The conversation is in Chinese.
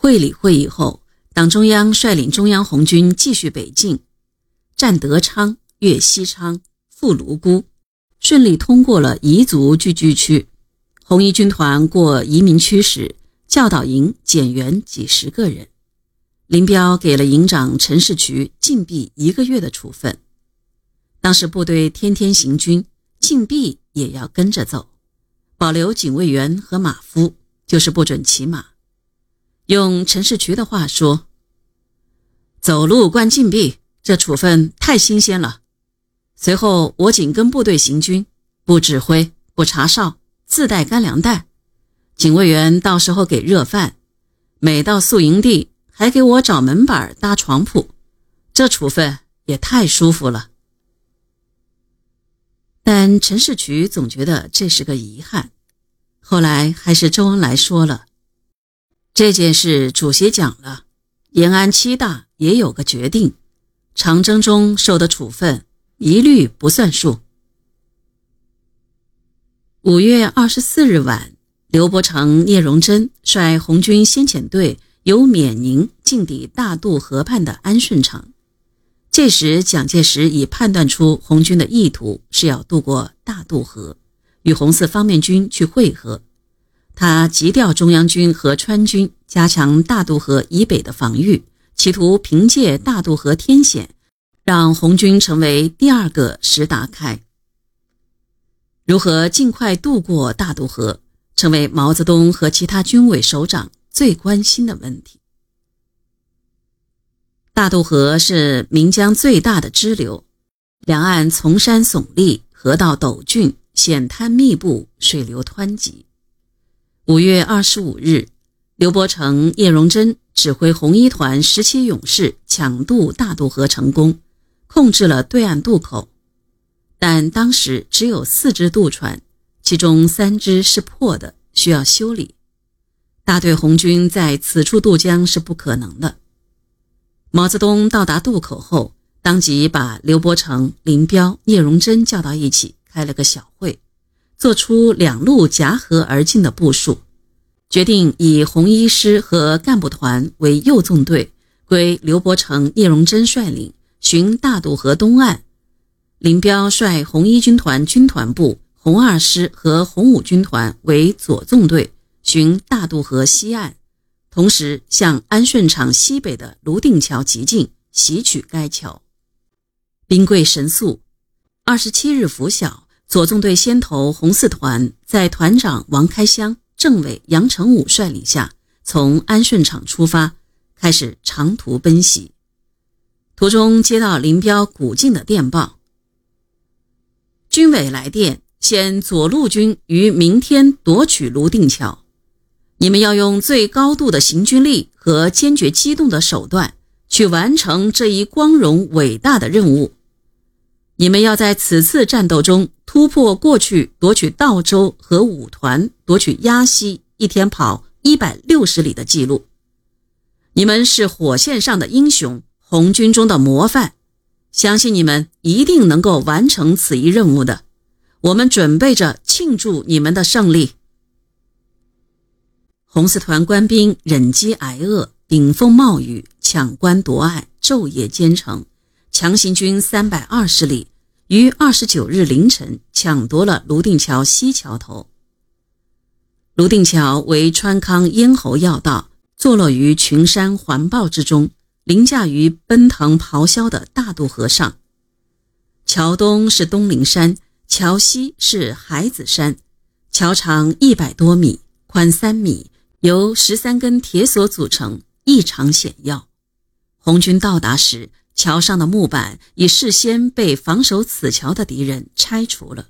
会理会议后，党中央率领中央红军继续北进，占德昌、越西昌、赴泸沽，顺利通过了彝族聚居区。红一军团过移民区时，教导营减员几十个人。林彪给了营长陈士渠禁闭一个月的处分。当时部队天天行军，禁闭也要跟着走，保留警卫员和马夫，就是不准骑马。用陈士渠的话说：“走路关禁闭，这处分太新鲜了。”随后我紧跟部队行军，不指挥，不查哨，自带干粮袋，警卫员到时候给热饭，每到宿营地。还给我找门板搭床铺，这处分也太舒服了。但陈士渠总觉得这是个遗憾。后来还是周恩来说了，这件事主席讲了，延安七大也有个决定，长征中受的处分一律不算数。五月二十四日晚，刘伯承、聂荣臻率红军先遣队。由冕宁进抵大渡河畔的安顺场，这时蒋介石已判断出红军的意图是要渡过大渡河，与红四方面军去会合。他急调中央军和川军加强大渡河以北的防御，企图凭借大渡河天险，让红军成为第二个石达开。如何尽快渡过大渡河，成为毛泽东和其他军委首长。最关心的问题。大渡河是岷江最大的支流，两岸丛山耸立，河道陡峻，险滩密布，水流湍急。五月二十五日，刘伯承、叶荣臻指挥红一团十七勇士抢渡大渡河成功，控制了对岸渡口。但当时只有四只渡船，其中三只是破的，需要修理。大队红军在此处渡江是不可能的。毛泽东到达渡口后，当即把刘伯承、林彪、聂荣臻叫到一起，开了个小会，做出两路夹河而进的部署，决定以红一师和干部团为右纵队，归刘伯承、聂荣臻率领巡大渡河东岸；林彪率红一军团军团部、红二师和红五军团为左纵队。循大渡河西岸，同时向安顺场西北的泸定桥急进，袭取该桥。兵贵神速。二十七日拂晓，左纵队先头红四团在团长王开湘、政委杨成武率领下，从安顺场出发，开始长途奔袭。途中接到林彪、古晋的电报：军委来电，先左路军于明天夺取泸定桥。你们要用最高度的行军力和坚决机动的手段去完成这一光荣伟大的任务。你们要在此次战斗中突破过去夺取道州和五团、夺取鸭溪一天跑一百六十里的记录。你们是火线上的英雄，红军中的模范，相信你们一定能够完成此一任务的。我们准备着庆祝你们的胜利。红四团官兵忍饥挨饿，顶风冒雨，抢关夺隘，昼夜兼程，强行军三百二十里，于二十九日凌晨抢夺了泸定桥西桥头。泸定桥为川康咽喉要道，坐落于群山环抱之中，凌驾于奔腾咆哮的大渡河上。桥东是东陵山，桥西是海子山，桥长一百多米，宽三米。由十三根铁索组成，异常险要。红军到达时，桥上的木板已事先被防守此桥的敌人拆除了。